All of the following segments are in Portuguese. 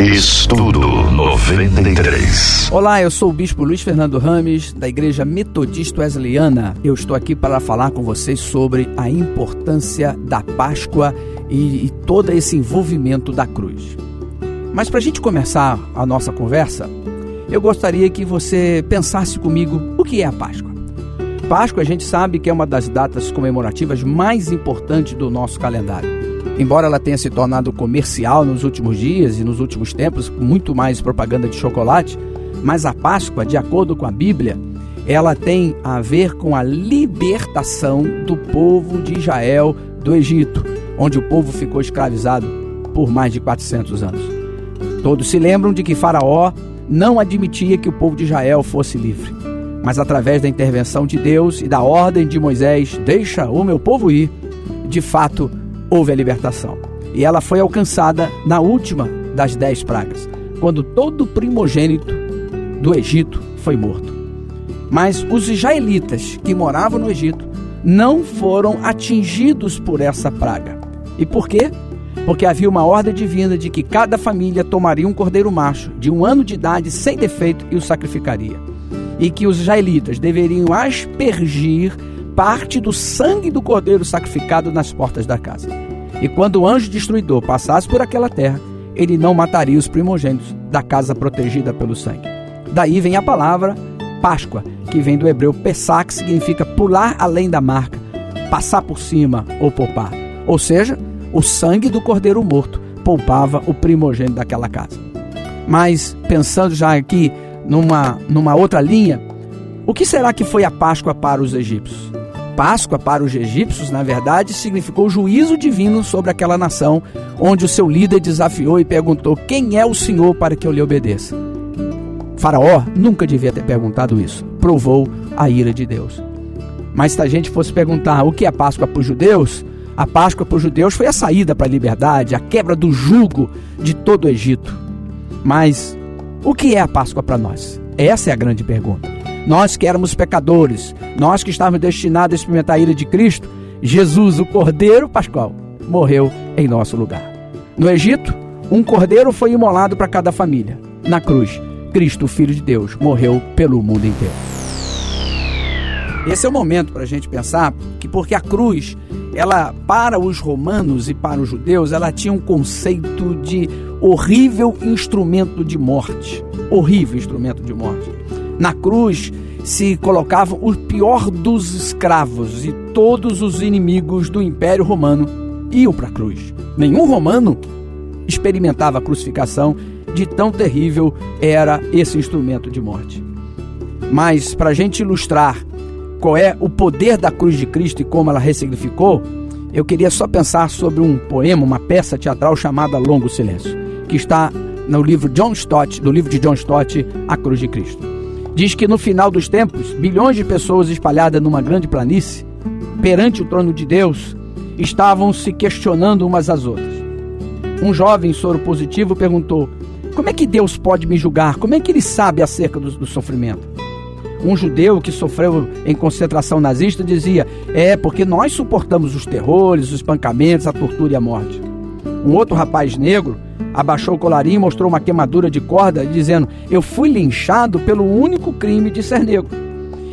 Estudo 93. Olá, eu sou o Bispo Luiz Fernando Rames, da Igreja Metodista Wesleyana. Eu estou aqui para falar com vocês sobre a importância da Páscoa e, e todo esse envolvimento da cruz. Mas para a gente começar a nossa conversa, eu gostaria que você pensasse comigo o que é a Páscoa. Páscoa a gente sabe que é uma das datas comemorativas mais importantes do nosso calendário. Embora ela tenha se tornado comercial nos últimos dias e nos últimos tempos, muito mais propaganda de chocolate, mas a Páscoa, de acordo com a Bíblia, ela tem a ver com a libertação do povo de Israel do Egito, onde o povo ficou escravizado por mais de 400 anos. Todos se lembram de que Faraó não admitia que o povo de Israel fosse livre, mas através da intervenção de Deus e da ordem de Moisés, deixa o meu povo ir, de fato, houve a libertação. E ela foi alcançada na última das dez pragas, quando todo primogênito do Egito foi morto. Mas os israelitas que moravam no Egito não foram atingidos por essa praga. E por quê? Porque havia uma ordem divina de que cada família tomaria um cordeiro macho de um ano de idade sem defeito e o sacrificaria. E que os israelitas deveriam aspergir parte do sangue do cordeiro sacrificado nas portas da casa. E quando o anjo destruidor passasse por aquela terra, ele não mataria os primogênitos da casa protegida pelo sangue. Daí vem a palavra Páscoa, que vem do hebreu Pesach, que significa pular além da marca, passar por cima ou poupar. Ou seja, o sangue do cordeiro morto poupava o primogênito daquela casa. Mas pensando já aqui numa, numa outra linha, o que será que foi a Páscoa para os egípcios? Páscoa para os egípcios, na verdade, significou juízo divino sobre aquela nação, onde o seu líder desafiou e perguntou: Quem é o Senhor para que eu lhe obedeça? Faraó nunca devia ter perguntado isso, provou a ira de Deus. Mas se a gente fosse perguntar o que é Páscoa para os judeus, a Páscoa para os judeus foi a saída para a liberdade, a quebra do jugo de todo o Egito. Mas o que é a Páscoa para nós? Essa é a grande pergunta. Nós que éramos pecadores, nós que estávamos destinados a experimentar a ira de Cristo, Jesus, o Cordeiro Pascual, morreu em nosso lugar. No Egito, um cordeiro foi imolado para cada família. Na cruz, Cristo, Filho de Deus, morreu pelo mundo inteiro. Esse é o momento para a gente pensar que porque a cruz, ela para os romanos e para os judeus, ela tinha um conceito de horrível instrumento de morte. Horrível instrumento de morte. Na cruz se colocava o pior dos escravos e todos os inimigos do Império Romano iam para a cruz. Nenhum romano experimentava a crucificação, de tão terrível era esse instrumento de morte. Mas, para a gente ilustrar qual é o poder da cruz de Cristo e como ela ressignificou, eu queria só pensar sobre um poema, uma peça teatral chamada Longo Silêncio, que está no livro John Stott, do livro de John Stott, A Cruz de Cristo. Diz que no final dos tempos, bilhões de pessoas espalhadas numa grande planície, perante o trono de Deus, estavam se questionando umas às outras. Um jovem soro positivo perguntou: Como é que Deus pode me julgar? Como é que ele sabe acerca do, do sofrimento? Um judeu que sofreu em concentração nazista dizia: É, porque nós suportamos os terrores, os espancamentos, a tortura e a morte. Um outro rapaz negro abaixou o colarinho e mostrou uma queimadura de corda, dizendo: Eu fui linchado pelo único crime de ser negro.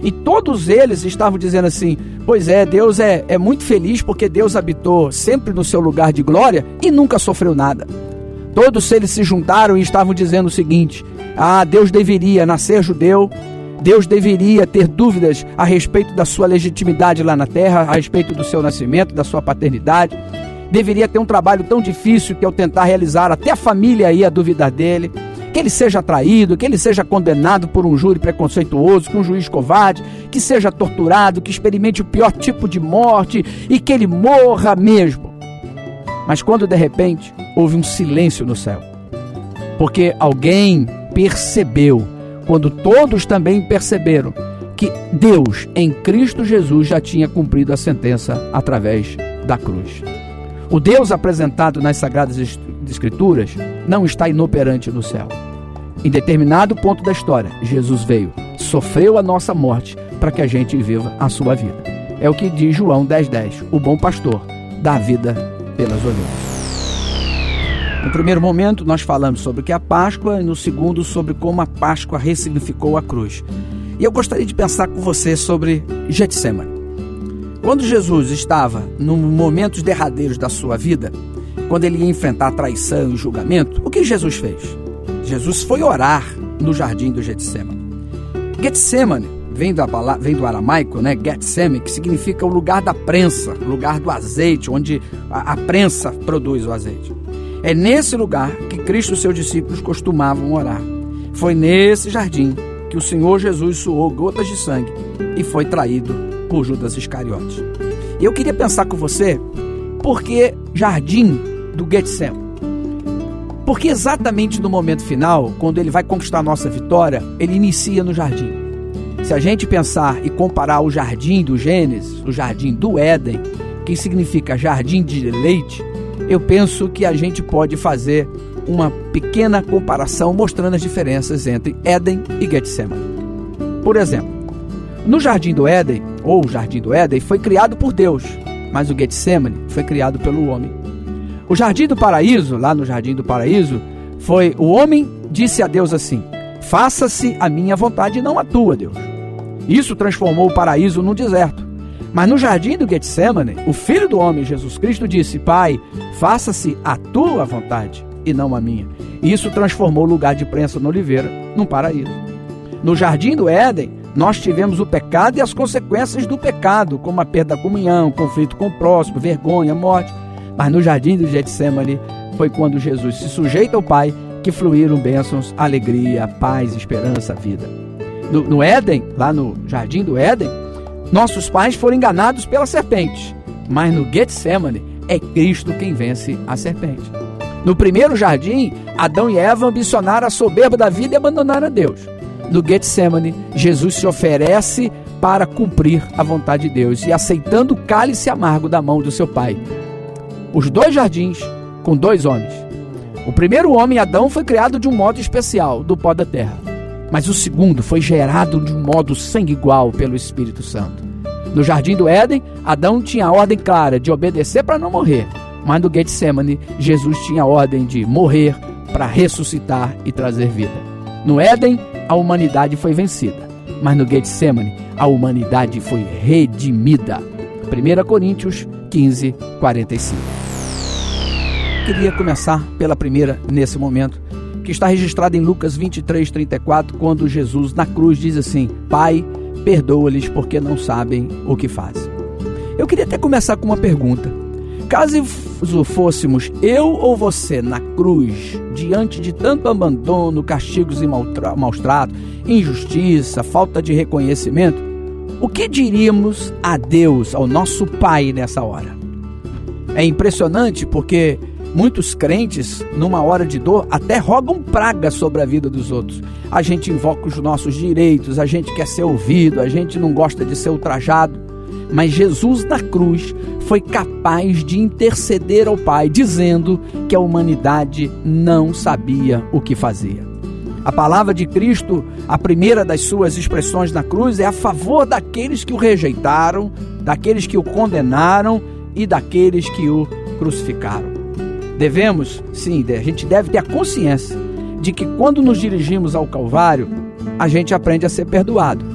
E todos eles estavam dizendo assim: Pois é, Deus é, é muito feliz porque Deus habitou sempre no seu lugar de glória e nunca sofreu nada. Todos eles se juntaram e estavam dizendo o seguinte: Ah, Deus deveria nascer judeu, Deus deveria ter dúvidas a respeito da sua legitimidade lá na terra, a respeito do seu nascimento, da sua paternidade deveria ter um trabalho tão difícil que ao tentar realizar, até a família ia duvidar dele. Que ele seja traído, que ele seja condenado por um júri preconceituoso, com um juiz covarde, que seja torturado, que experimente o pior tipo de morte e que ele morra mesmo. Mas quando de repente houve um silêncio no céu, porque alguém percebeu, quando todos também perceberam, que Deus em Cristo Jesus já tinha cumprido a sentença através da cruz. O Deus apresentado nas Sagradas Escrituras não está inoperante no céu. Em determinado ponto da história, Jesus veio, sofreu a nossa morte para que a gente viva a sua vida. É o que diz João 10,10: 10, o bom pastor dá a vida pelas ovelhas. No primeiro momento, nós falamos sobre o que é a Páscoa, e no segundo, sobre como a Páscoa ressignificou a cruz. E eu gostaria de pensar com você sobre Getsemane. Quando Jesus estava nos momentos derradeiros da sua vida, quando ele ia enfrentar traição e julgamento, o que Jesus fez? Jesus foi orar no jardim do Getsemane. Getsemane vem do, vem do aramaico, né? Getseme, que significa o lugar da prensa, lugar do azeite, onde a, a prensa produz o azeite. É nesse lugar que Cristo e seus discípulos costumavam orar. Foi nesse jardim que o Senhor Jesus suou gotas de sangue e foi traído por Judas Iscariotes. Eu queria pensar com você, por que jardim do Getsemane? Porque exatamente no momento final, quando ele vai conquistar a nossa vitória, ele inicia no jardim. Se a gente pensar e comparar o jardim do Gênesis, o jardim do Éden, que significa jardim de leite, eu penso que a gente pode fazer uma pequena comparação mostrando as diferenças entre Éden e Getsemane. Por exemplo, no jardim do Éden, ou jardim do Éden, foi criado por Deus, mas o Getsemane foi criado pelo homem. O jardim do paraíso, lá no jardim do paraíso, foi o homem disse a Deus assim: Faça-se a minha vontade e não a tua, Deus. Isso transformou o paraíso num deserto. Mas no jardim do Getsemane, o filho do homem, Jesus Cristo, disse: Pai, faça-se a tua vontade e não a minha. Isso transformou o lugar de prensa no oliveira num paraíso. No jardim do Éden, nós tivemos o pecado e as consequências do pecado, como a perda da comunhão, conflito com o próximo, vergonha, morte. Mas no jardim do Getsemane foi quando Jesus se sujeita ao Pai que fluíram bênçãos, alegria, paz, esperança, vida. No, no Éden, lá no jardim do Éden, nossos pais foram enganados pela serpente, mas no Getsemane é Cristo quem vence a serpente. No primeiro jardim, Adão e Eva ambicionaram a soberba da vida e abandonaram a Deus. No Getsemane, Jesus se oferece para cumprir a vontade de Deus e aceitando o cálice amargo da mão do seu pai. Os dois jardins com dois homens. O primeiro homem, Adão, foi criado de um modo especial, do pó da terra. Mas o segundo foi gerado de um modo sangue igual pelo Espírito Santo. No jardim do Éden, Adão tinha a ordem clara de obedecer para não morrer. Mas no Getsemane, Jesus tinha a ordem de morrer para ressuscitar e trazer vida. No Éden, a humanidade foi vencida. Mas no Getsemane, a humanidade foi redimida. 1 Coríntios 15, 45. Queria começar pela primeira nesse momento que está registrado em Lucas 23, 34, quando Jesus na cruz diz assim: Pai, perdoa-lhes porque não sabem o que fazem. Eu queria até começar com uma pergunta. Caso fôssemos eu ou você na cruz, diante de tanto abandono, castigos e maus tratos, injustiça, falta de reconhecimento, o que diríamos a Deus, ao nosso Pai nessa hora? É impressionante porque Muitos crentes, numa hora de dor, até rogam praga sobre a vida dos outros. A gente invoca os nossos direitos, a gente quer ser ouvido, a gente não gosta de ser ultrajado. Mas Jesus na cruz foi capaz de interceder ao Pai, dizendo que a humanidade não sabia o que fazia. A palavra de Cristo, a primeira das suas expressões na cruz, é a favor daqueles que o rejeitaram, daqueles que o condenaram e daqueles que o crucificaram. Devemos, sim, a gente deve ter a consciência de que quando nos dirigimos ao Calvário, a gente aprende a ser perdoado.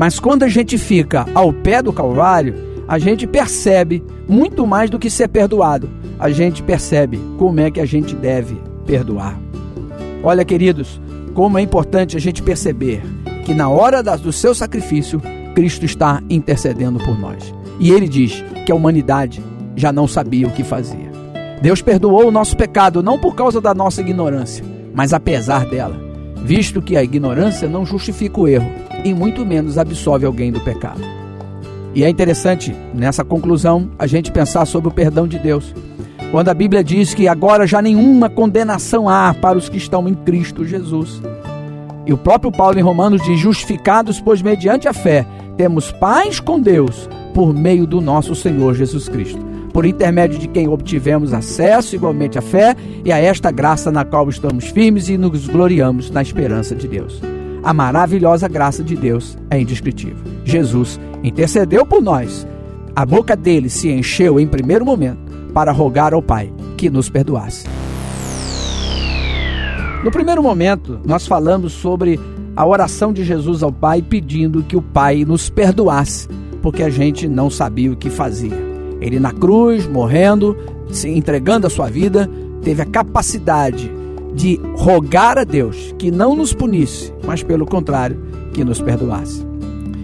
Mas quando a gente fica ao pé do Calvário, a gente percebe muito mais do que ser perdoado. A gente percebe como é que a gente deve perdoar. Olha, queridos, como é importante a gente perceber que na hora do seu sacrifício, Cristo está intercedendo por nós. E ele diz que a humanidade já não sabia o que fazia. Deus perdoou o nosso pecado não por causa da nossa ignorância, mas apesar dela, visto que a ignorância não justifica o erro e muito menos absolve alguém do pecado. E é interessante, nessa conclusão, a gente pensar sobre o perdão de Deus. Quando a Bíblia diz que agora já nenhuma condenação há para os que estão em Cristo Jesus. E o próprio Paulo em Romanos diz: justificados, pois mediante a fé, temos paz com Deus por meio do nosso Senhor Jesus Cristo por intermédio de quem obtivemos acesso igualmente à fé e a esta graça na qual estamos firmes e nos gloriamos na esperança de Deus. A maravilhosa graça de Deus é indescritível. Jesus intercedeu por nós. A boca dele se encheu em primeiro momento para rogar ao Pai que nos perdoasse. No primeiro momento, nós falamos sobre a oração de Jesus ao Pai pedindo que o Pai nos perdoasse, porque a gente não sabia o que fazia. Ele na cruz, morrendo, se entregando a sua vida, teve a capacidade de rogar a Deus que não nos punisse, mas pelo contrário, que nos perdoasse.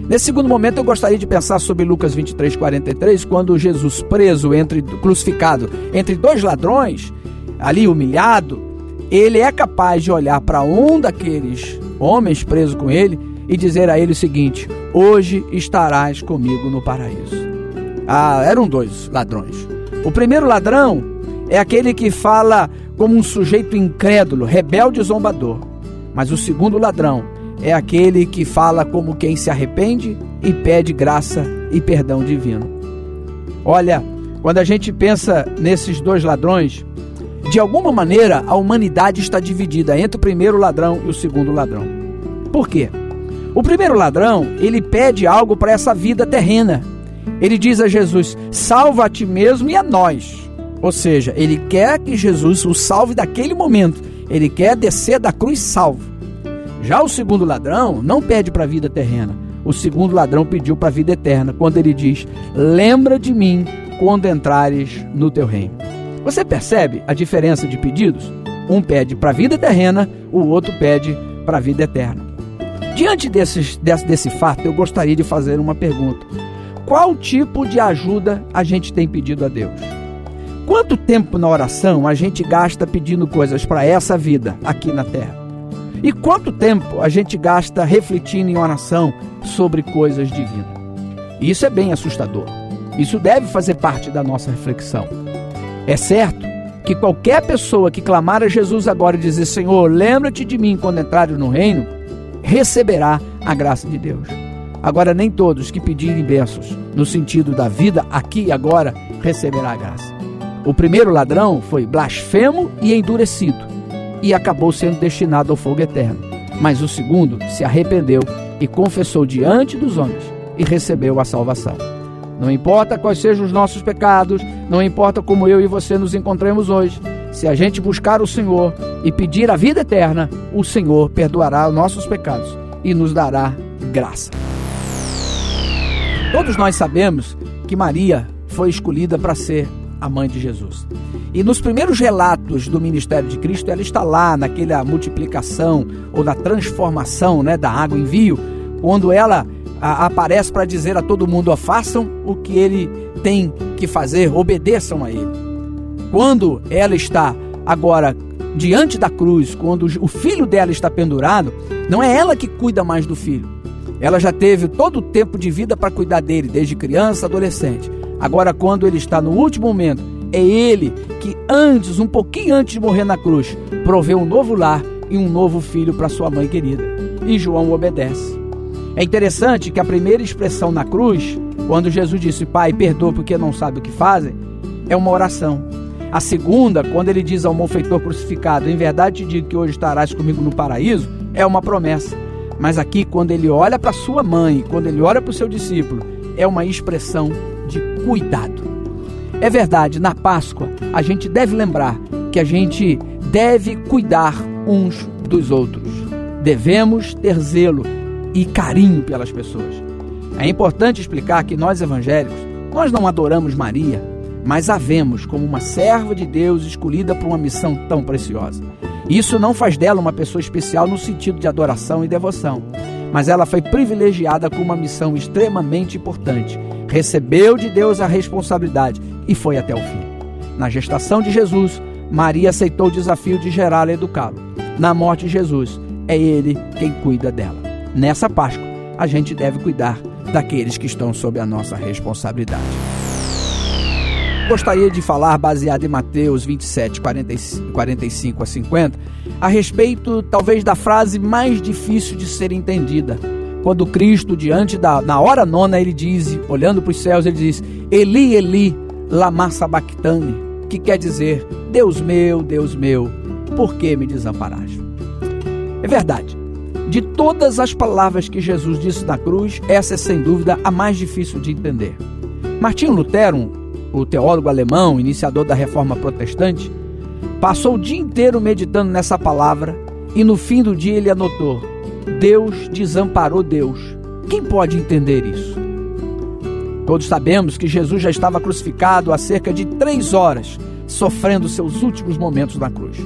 Nesse segundo momento, eu gostaria de pensar sobre Lucas 23, 43, quando Jesus, preso, entre, crucificado entre dois ladrões, ali humilhado, ele é capaz de olhar para um daqueles homens presos com ele e dizer a ele o seguinte: Hoje estarás comigo no paraíso. Ah, eram dois ladrões. O primeiro ladrão é aquele que fala como um sujeito incrédulo, rebelde e zombador. Mas o segundo ladrão é aquele que fala como quem se arrepende e pede graça e perdão divino. Olha, quando a gente pensa nesses dois ladrões, de alguma maneira, a humanidade está dividida entre o primeiro ladrão e o segundo ladrão. Por quê? O primeiro ladrão, ele pede algo para essa vida terrena. Ele diz a Jesus: salva a ti mesmo e a nós. Ou seja, ele quer que Jesus o salve daquele momento. Ele quer descer da cruz salvo. Já o segundo ladrão não pede para a vida terrena. O segundo ladrão pediu para a vida eterna, quando ele diz: Lembra de mim quando entrares no teu reino. Você percebe a diferença de pedidos? Um pede para a vida terrena, o outro pede para a vida eterna. Diante desses, desse, desse fato, eu gostaria de fazer uma pergunta: qual tipo de ajuda a gente tem pedido a Deus? Quanto tempo na oração a gente gasta pedindo coisas para essa vida aqui na terra? E quanto tempo a gente gasta refletindo em oração sobre coisas divinas? Isso é bem assustador. Isso deve fazer parte da nossa reflexão. É certo que qualquer pessoa que clamar a Jesus agora e dizer: Senhor, lembra-te de mim quando entrares no reino, receberá a graça de Deus. Agora, nem todos que pedirem bênçãos no sentido da vida aqui e agora receberá a graça. O primeiro ladrão foi blasfemo e endurecido e acabou sendo destinado ao fogo eterno. Mas o segundo se arrependeu e confessou diante dos homens e recebeu a salvação. Não importa quais sejam os nossos pecados, não importa como eu e você nos encontremos hoje, se a gente buscar o Senhor e pedir a vida eterna, o Senhor perdoará os nossos pecados e nos dará graça. Todos nós sabemos que Maria foi escolhida para ser a mãe de Jesus. E nos primeiros relatos do ministério de Cristo, ela está lá naquela multiplicação ou na transformação né, da água em vinho, quando ela a, aparece para dizer a todo mundo: façam o que ele tem que fazer, obedeçam a ele. Quando ela está agora diante da cruz, quando o filho dela está pendurado, não é ela que cuida mais do filho. Ela já teve todo o tempo de vida para cuidar dele, desde criança, adolescente. Agora, quando ele está no último momento, é ele que antes, um pouquinho antes de morrer na cruz, proveu um novo lar e um novo filho para sua mãe querida. E João obedece. É interessante que a primeira expressão na cruz, quando Jesus disse, Pai, perdoa porque não sabe o que fazem, é uma oração. A segunda, quando ele diz ao malfeitor crucificado, em verdade te digo que hoje estarás comigo no paraíso, é uma promessa. Mas aqui, quando ele olha para sua mãe, quando ele olha para o seu discípulo, é uma expressão cuidado. É verdade, na Páscoa, a gente deve lembrar que a gente deve cuidar uns dos outros. Devemos ter zelo e carinho pelas pessoas. É importante explicar que nós evangélicos, nós não adoramos Maria, mas a vemos como uma serva de Deus escolhida para uma missão tão preciosa. Isso não faz dela uma pessoa especial no sentido de adoração e devoção, mas ela foi privilegiada com uma missão extremamente importante. Recebeu de Deus a responsabilidade e foi até o fim. Na gestação de Jesus, Maria aceitou o desafio de gerá-lo e educá-lo. Na morte de Jesus, é ele quem cuida dela. Nessa Páscoa, a gente deve cuidar daqueles que estão sob a nossa responsabilidade. Gostaria de falar, baseado em Mateus 27, 45 a 50, a respeito talvez da frase mais difícil de ser entendida. Quando Cristo, diante da na hora nona, ele diz, olhando para os céus, ele diz: Eli, Eli, lama sabachthani, que quer dizer: Deus meu, Deus meu, por que me desamparaste? É verdade. De todas as palavras que Jesus disse na cruz, essa é sem dúvida a mais difícil de entender. Martinho Lutero, o teólogo alemão, iniciador da reforma protestante, passou o dia inteiro meditando nessa palavra e no fim do dia ele anotou: Deus desamparou Deus. Quem pode entender isso? Todos sabemos que Jesus já estava crucificado há cerca de três horas, sofrendo seus últimos momentos na cruz.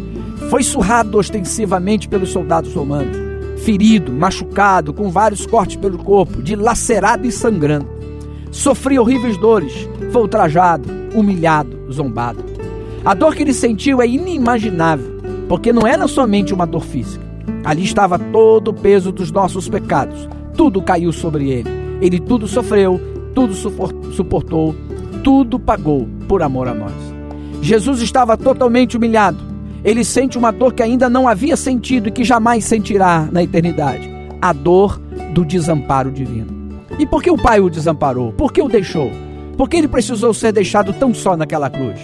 Foi surrado ostensivamente pelos soldados romanos, ferido, machucado, com vários cortes pelo corpo, dilacerado e sangrando. Sofria horríveis dores, foi ultrajado, humilhado, zombado. A dor que ele sentiu é inimaginável, porque não era somente uma dor física. Ali estava todo o peso dos nossos pecados. Tudo caiu sobre ele. Ele tudo sofreu, tudo suportou, tudo pagou por amor a nós. Jesus estava totalmente humilhado. Ele sente uma dor que ainda não havia sentido e que jamais sentirá na eternidade a dor do desamparo divino. E por que o Pai o desamparou? Por que o deixou? Por que ele precisou ser deixado tão só naquela cruz?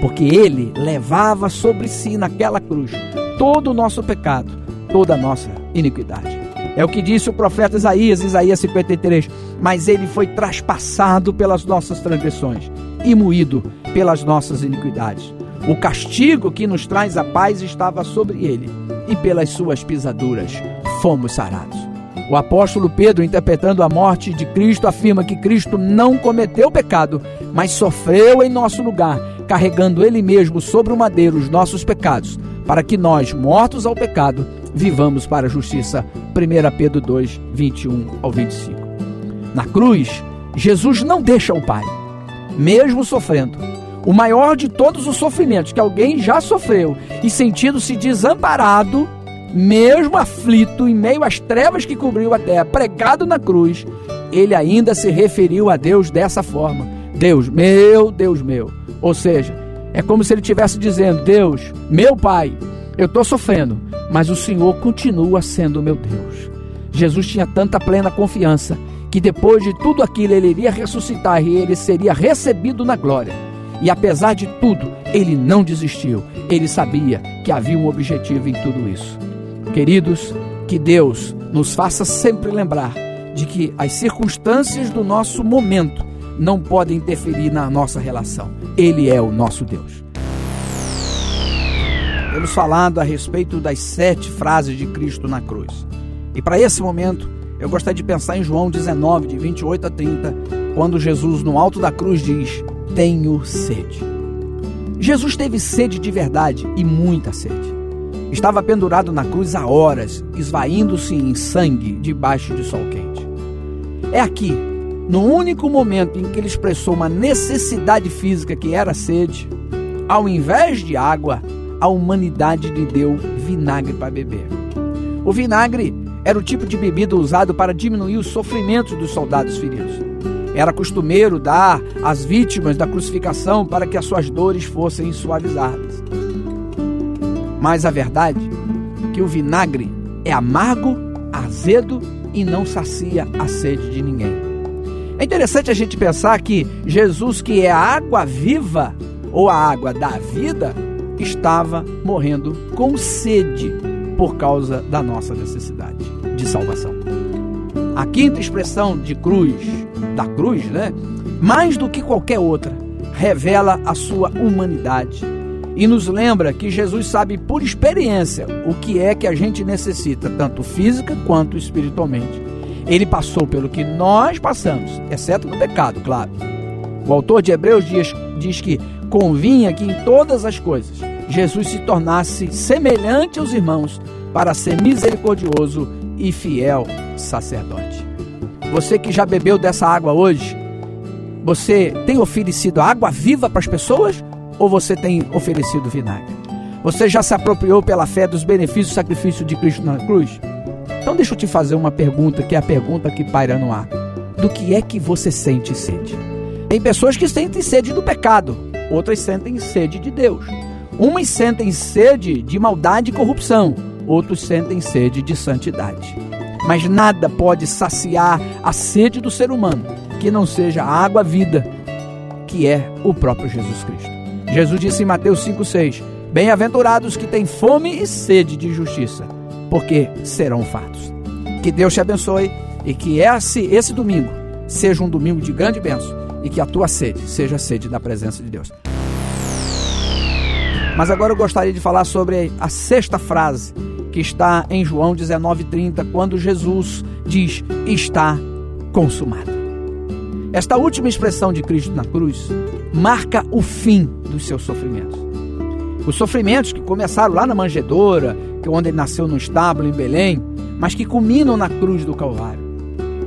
Porque ele levava sobre si naquela cruz todo o nosso pecado, toda a nossa iniquidade. É o que disse o profeta Isaías, Isaías 53. Mas ele foi traspassado pelas nossas transgressões e moído pelas nossas iniquidades. O castigo que nos traz a paz estava sobre ele, e pelas suas pisaduras fomos sarados. O apóstolo Pedro, interpretando a morte de Cristo, afirma que Cristo não cometeu pecado, mas sofreu em nosso lugar, carregando ele mesmo sobre o madeiro os nossos pecados, para que nós, mortos ao pecado, vivamos para a justiça. 1 Pedro 2, 21 ao 25. Na cruz, Jesus não deixa o Pai, mesmo sofrendo. O maior de todos os sofrimentos que alguém já sofreu e sentindo-se desamparado, mesmo aflito, em meio às trevas que cobriu a terra, pregado na cruz, ele ainda se referiu a Deus dessa forma: Deus meu, Deus meu. Ou seja, é como se ele estivesse dizendo: Deus, meu Pai, eu estou sofrendo, mas o Senhor continua sendo meu Deus. Jesus tinha tanta plena confiança que depois de tudo aquilo ele iria ressuscitar e ele seria recebido na glória. E apesar de tudo, ele não desistiu. Ele sabia que havia um objetivo em tudo isso. Queridos, que Deus nos faça sempre lembrar de que as circunstâncias do nosso momento não podem interferir na nossa relação. Ele é o nosso Deus. Temos falado a respeito das sete frases de Cristo na cruz. E para esse momento, eu gostaria de pensar em João 19, de 28 a 30, quando Jesus, no alto da cruz, diz: Tenho sede. Jesus teve sede de verdade e muita sede. Estava pendurado na cruz há horas, esvaindo-se em sangue debaixo de sol quente. É aqui, no único momento em que ele expressou uma necessidade física que era sede, ao invés de água, a humanidade lhe deu vinagre para beber. O vinagre era o tipo de bebida usado para diminuir os sofrimentos dos soldados feridos. Era costumeiro dar às vítimas da crucificação para que as suas dores fossem suavizadas. Mas a verdade é que o vinagre é amargo, azedo e não sacia a sede de ninguém. É interessante a gente pensar que Jesus, que é a água viva ou a água da vida, estava morrendo com sede por causa da nossa necessidade de salvação. A quinta expressão de cruz, da cruz, né? Mais do que qualquer outra, revela a sua humanidade e nos lembra que Jesus sabe por experiência o que é que a gente necessita, tanto física quanto espiritualmente. Ele passou pelo que nós passamos, exceto no pecado, claro. O autor de Hebreus diz, diz que convinha que em todas as coisas Jesus se tornasse semelhante aos irmãos para ser misericordioso e fiel sacerdote. Você que já bebeu dessa água hoje, você tem oferecido água viva para as pessoas ou você tem oferecido vinagre? Você já se apropriou pela fé dos benefícios do sacrifício de Cristo na cruz? Então deixa eu te fazer uma pergunta, que é a pergunta que paira no ar. Do que é que você sente sede? Tem pessoas que sentem sede do pecado, outras sentem sede de Deus. Umas sentem sede de maldade e corrupção, outros sentem sede de santidade. Mas nada pode saciar a sede do ser humano que não seja a água vida, que é o próprio Jesus Cristo. Jesus disse em Mateus 5,6: Bem-aventurados que têm fome e sede de justiça, porque serão fartos. Que Deus te abençoe e que esse, esse domingo seja um domingo de grande bênção e que a tua sede seja a sede da presença de Deus. Mas agora eu gostaria de falar sobre a sexta frase que está em João 19:30, quando Jesus diz: "Está consumado". Esta última expressão de Cristo na cruz marca o fim dos seus sofrimentos. Os sofrimentos que começaram lá na manjedoura, que é onde ele nasceu no estábulo em Belém, mas que culminam na cruz do Calvário.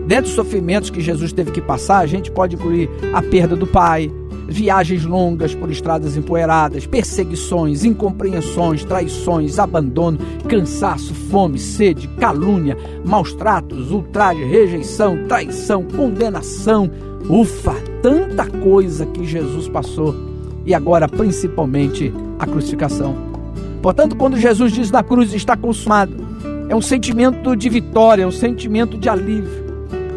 Dentre os sofrimentos que Jesus teve que passar, a gente pode incluir a perda do pai, viagens longas por estradas empoeiradas, perseguições, incompreensões, traições, abandono, cansaço, fome, sede, calúnia, maus tratos, ultraje, rejeição, traição, condenação. Ufa, tanta coisa que Jesus passou e agora principalmente a crucificação. Portanto, quando Jesus diz na cruz está consumado, é um sentimento de vitória, é um sentimento de alívio.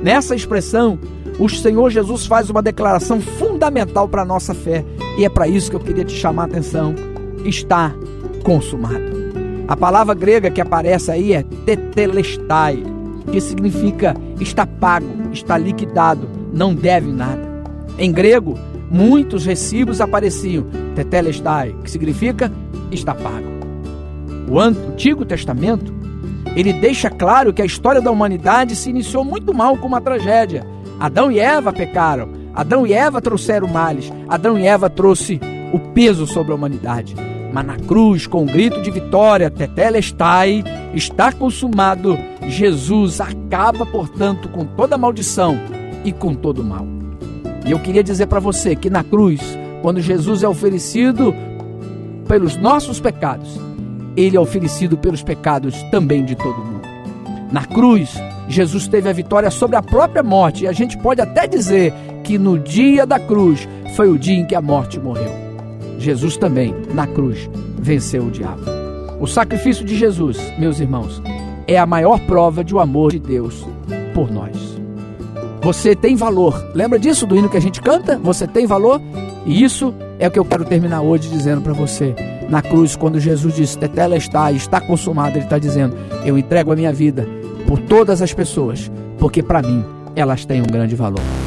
Nessa expressão, o Senhor Jesus faz uma declaração fundamental para a nossa fé, e é para isso que eu queria te chamar a atenção. Está consumado. A palavra grega que aparece aí é tetelestai, que significa está pago, está liquidado, não deve nada. Em grego, muitos recibos apareciam tetelestai, que significa está pago. O Antigo Testamento, ele deixa claro que a história da humanidade se iniciou muito mal com uma tragédia. Adão e Eva pecaram. Adão e Eva trouxeram males. Adão e Eva trouxe o peso sobre a humanidade. Mas na cruz, com um grito de vitória, Tetelestai, está consumado. Jesus acaba, portanto, com toda maldição e com todo mal. E eu queria dizer para você que na cruz, quando Jesus é oferecido pelos nossos pecados, ele é oferecido pelos pecados também de todo mundo. Na cruz, Jesus teve a vitória sobre a própria morte, e a gente pode até dizer que no dia da cruz foi o dia em que a morte morreu. Jesus também, na cruz, venceu o diabo. O sacrifício de Jesus, meus irmãos, é a maior prova de o amor de Deus por nós. Você tem valor. Lembra disso do hino que a gente canta? Você tem valor? E isso é o que eu quero terminar hoje dizendo para você. Na cruz, quando Jesus disse, Tetela está, está consumado, ele está dizendo, eu entrego a minha vida por todas as pessoas, porque para mim elas têm um grande valor.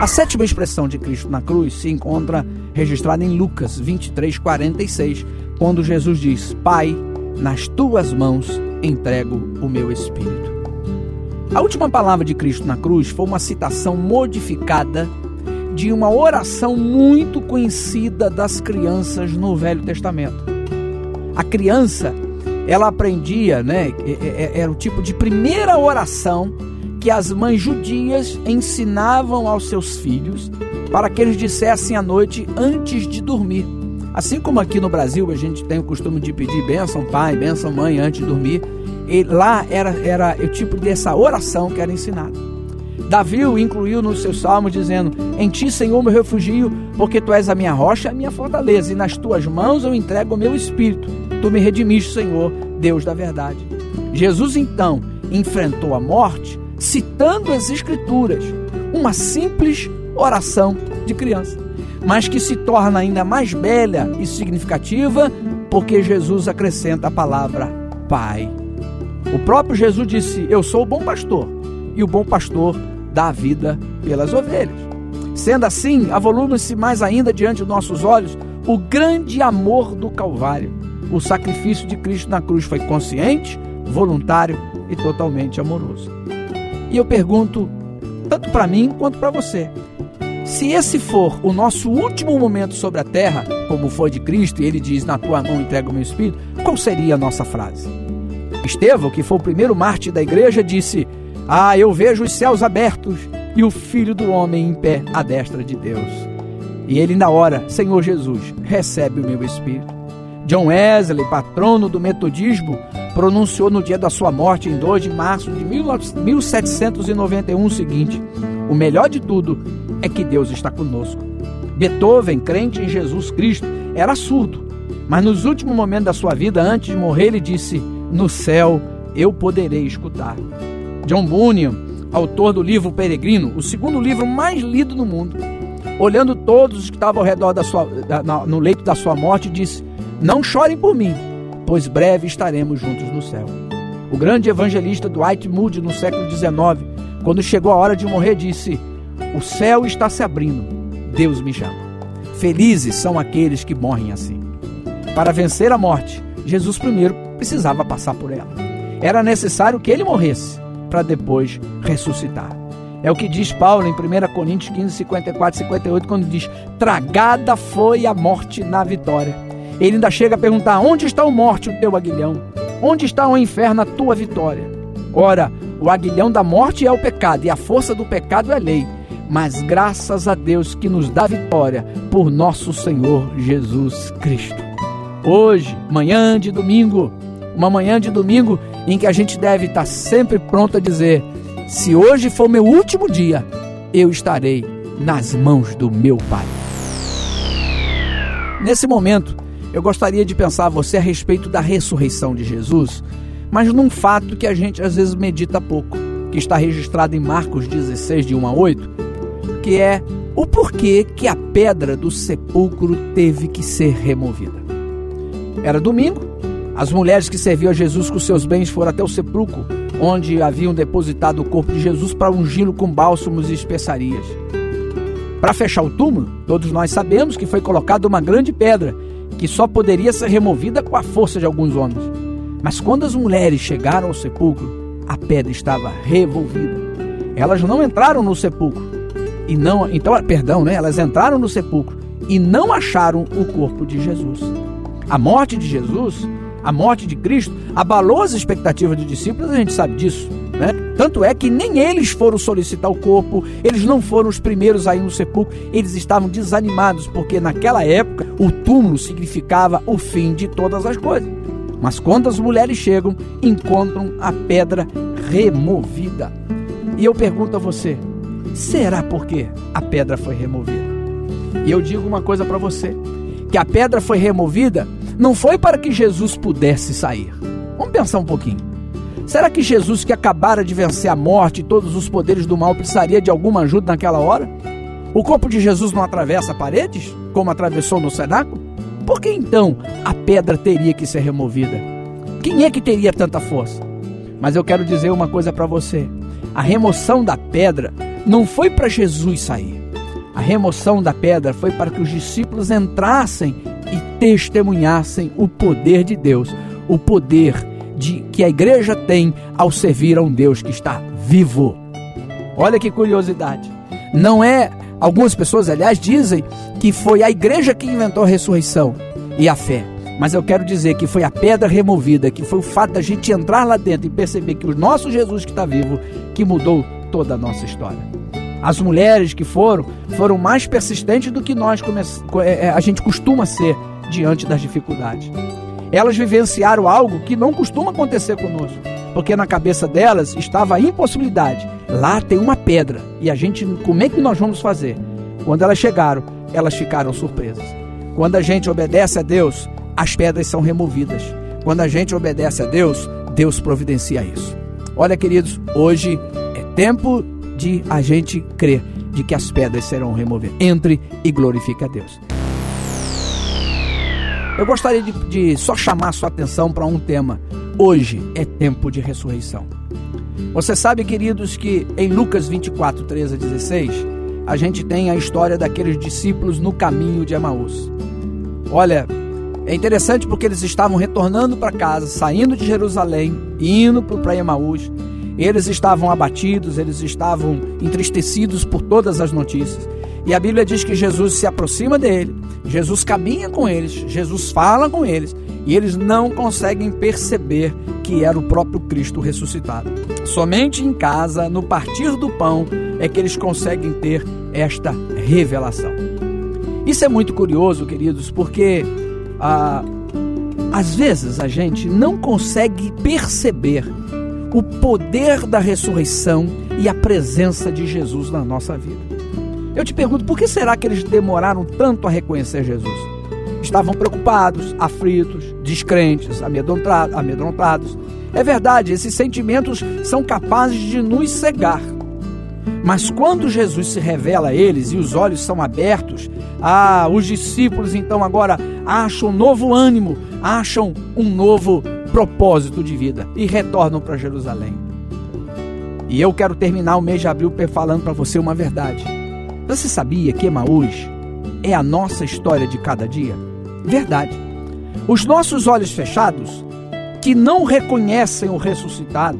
A sétima expressão de Cristo na cruz se encontra registrada em Lucas 23, 46, quando Jesus diz: Pai, nas tuas mãos entrego o meu espírito. A última palavra de Cristo na cruz foi uma citação modificada de uma oração muito conhecida das crianças no Velho Testamento. A criança, ela aprendia, né? Era o tipo de primeira oração que as mães judias ensinavam aos seus filhos para que eles dissessem à noite antes de dormir. Assim como aqui no Brasil a gente tem o costume de pedir bênção pai, bênção mãe antes de dormir, e lá era, era o tipo dessa oração que era ensinada. Davi o incluiu nos seus salmos, dizendo: Em ti, Senhor, me refugio, porque tu és a minha rocha, a minha fortaleza, e nas tuas mãos eu entrego o meu espírito. Tu me redimiste, Senhor, Deus da verdade. Jesus então enfrentou a morte citando as Escrituras, uma simples oração de criança, mas que se torna ainda mais bela e significativa porque Jesus acrescenta a palavra Pai. O próprio Jesus disse: Eu sou o bom pastor, e o bom pastor dá a vida pelas ovelhas. Sendo assim, avolume-se mais ainda diante dos nossos olhos o grande amor do Calvário. O sacrifício de Cristo na cruz foi consciente, voluntário e totalmente amoroso. E eu pergunto, tanto para mim quanto para você, se esse for o nosso último momento sobre a terra, como foi de Cristo, e ele diz: Na tua mão entrego o meu espírito, qual seria a nossa frase? Estevão, que foi o primeiro mártir da igreja, disse: ah, eu vejo os céus abertos e o Filho do Homem em pé à destra de Deus. E ele, na hora, Senhor Jesus, recebe o meu espírito. John Wesley, patrono do metodismo, pronunciou no dia da sua morte, em 2 de março de 1791, o seguinte: O melhor de tudo é que Deus está conosco. Beethoven, crente em Jesus Cristo, era surdo, mas nos últimos momentos da sua vida, antes de morrer, ele disse: No céu eu poderei escutar. John Bunyan, autor do livro Peregrino, o segundo livro mais lido no mundo, olhando todos os que estavam ao redor da sua, da, no leito da sua morte, disse: Não chorem por mim, pois breve estaremos juntos no céu. O grande evangelista Dwight Moody, no século XIX, quando chegou a hora de morrer, disse: O céu está se abrindo, Deus me chama. Felizes são aqueles que morrem assim. Para vencer a morte, Jesus primeiro precisava passar por ela. Era necessário que ele morresse para depois ressuscitar. É o que diz Paulo em 1 Coríntios 15, 54 e 58, quando diz: Tragada foi a morte na vitória. Ele ainda chega a perguntar: Onde está o morte, o teu aguilhão? Onde está o inferno, a tua vitória? Ora, o aguilhão da morte é o pecado e a força do pecado é a lei. Mas graças a Deus que nos dá vitória por nosso Senhor Jesus Cristo. Hoje, manhã de domingo, uma manhã de domingo em que a gente deve estar sempre pronto a dizer: se hoje for meu último dia, eu estarei nas mãos do meu Pai. Nesse momento, eu gostaria de pensar você a respeito da ressurreição de Jesus, mas num fato que a gente às vezes medita pouco, que está registrado em Marcos 16, de 1 a 8, que é o porquê que a pedra do sepulcro teve que ser removida. Era domingo, as mulheres que serviam a Jesus com seus bens foram até o sepulcro, onde haviam depositado o corpo de Jesus para ungí-lo com bálsamos e especiarias. Para fechar o túmulo, todos nós sabemos que foi colocada uma grande pedra, que só poderia ser removida com a força de alguns homens. Mas quando as mulheres chegaram ao sepulcro, a pedra estava revolvida. Elas não entraram no sepulcro e não, então, perdão, né? Elas entraram no sepulcro e não acharam o corpo de Jesus. A morte de Jesus, a morte de Cristo, abalou as expectativas dos discípulos, a gente sabe disso. Né? Tanto é que nem eles foram solicitar o corpo, eles não foram os primeiros a ir no sepulcro, eles estavam desanimados, porque naquela época o túmulo significava o fim de todas as coisas. Mas quando as mulheres chegam, encontram a pedra removida. E eu pergunto a você: será porque a pedra foi removida? E eu digo uma coisa para você: que a pedra foi removida não foi para que Jesus pudesse sair. Vamos pensar um pouquinho. Será que Jesus, que acabara de vencer a morte e todos os poderes do mal, precisaria de alguma ajuda naquela hora? O corpo de Jesus não atravessa paredes, como atravessou no cenáculo? Por que então a pedra teria que ser removida? Quem é que teria tanta força? Mas eu quero dizer uma coisa para você: a remoção da pedra não foi para Jesus sair. A remoção da pedra foi para que os discípulos entrassem e testemunhassem o poder de Deus, o poder de que a igreja tem ao servir a um Deus que está vivo. Olha que curiosidade. Não é algumas pessoas, aliás, dizem que foi a igreja que inventou a ressurreição e a fé. Mas eu quero dizer que foi a pedra removida, que foi o fato da gente entrar lá dentro e perceber que o nosso Jesus que está vivo, que mudou toda a nossa história. As mulheres que foram, foram mais persistentes do que nós é, é, a gente costuma ser diante das dificuldades. Elas vivenciaram algo que não costuma acontecer conosco, porque na cabeça delas estava a impossibilidade. Lá tem uma pedra e a gente, como é que nós vamos fazer? Quando elas chegaram, elas ficaram surpresas. Quando a gente obedece a Deus, as pedras são removidas. Quando a gente obedece a Deus, Deus providencia isso. Olha, queridos, hoje é tempo de a gente crer de que as pedras serão removidas. Entre e glorifique a Deus. Eu gostaria de, de só chamar sua atenção para um tema. Hoje é tempo de ressurreição. Você sabe, queridos, que em Lucas 24, 13 a 16, a gente tem a história daqueles discípulos no caminho de Emaús. Olha, é interessante porque eles estavam retornando para casa, saindo de Jerusalém, indo para Emaús. Eles estavam abatidos, eles estavam entristecidos por todas as notícias. E a Bíblia diz que Jesus se aproxima dele, Jesus caminha com eles, Jesus fala com eles, e eles não conseguem perceber que era o próprio Cristo ressuscitado. Somente em casa, no partir do pão, é que eles conseguem ter esta revelação. Isso é muito curioso, queridos, porque ah, às vezes a gente não consegue perceber o poder da ressurreição e a presença de Jesus na nossa vida. Eu te pergunto, por que será que eles demoraram tanto a reconhecer Jesus? Estavam preocupados, aflitos, descrentes, amedrontados. É verdade, esses sentimentos são capazes de nos cegar. Mas quando Jesus se revela a eles e os olhos são abertos, ah, os discípulos então agora acham um novo ânimo, acham um novo propósito de vida e retornam para Jerusalém. E eu quero terminar o mês de abril falando para você uma verdade. Você sabia que Emaús é a nossa história de cada dia? Verdade. Os nossos olhos fechados, que não reconhecem o ressuscitado,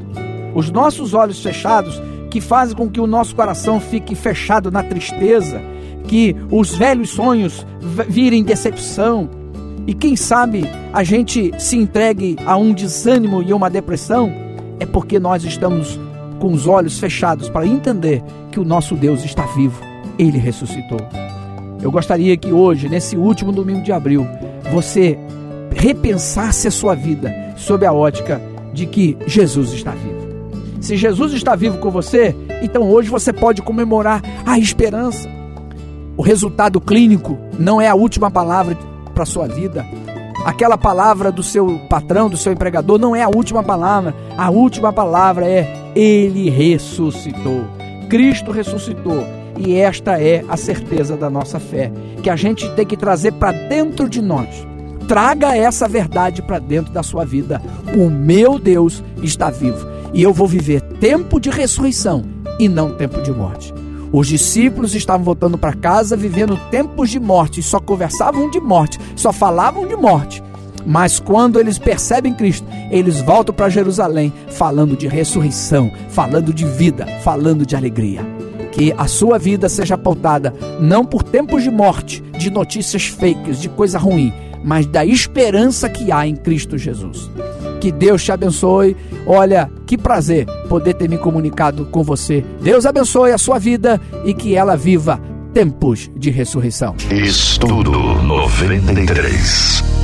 os nossos olhos fechados, que fazem com que o nosso coração fique fechado na tristeza, que os velhos sonhos virem decepção, e quem sabe a gente se entregue a um desânimo e uma depressão, é porque nós estamos com os olhos fechados para entender que o nosso Deus está vivo, ele ressuscitou. Eu gostaria que hoje, nesse último domingo de abril, você repensasse a sua vida sob a ótica de que Jesus está vivo. Se Jesus está vivo com você, então hoje você pode comemorar a esperança. O resultado clínico não é a última palavra para a sua vida. Aquela palavra do seu patrão, do seu empregador, não é a última palavra. A última palavra é: Ele ressuscitou. Cristo ressuscitou. E esta é a certeza da nossa fé, que a gente tem que trazer para dentro de nós. Traga essa verdade para dentro da sua vida. O meu Deus está vivo e eu vou viver tempo de ressurreição e não tempo de morte. Os discípulos estavam voltando para casa vivendo tempos de morte, só conversavam de morte, só falavam de morte. Mas quando eles percebem Cristo, eles voltam para Jerusalém falando de ressurreição, falando de vida, falando de alegria. Que a sua vida seja pautada não por tempos de morte, de notícias fakes, de coisa ruim, mas da esperança que há em Cristo Jesus. Que Deus te abençoe. Olha, que prazer poder ter me comunicado com você. Deus abençoe a sua vida e que ela viva tempos de ressurreição. Estudo 93.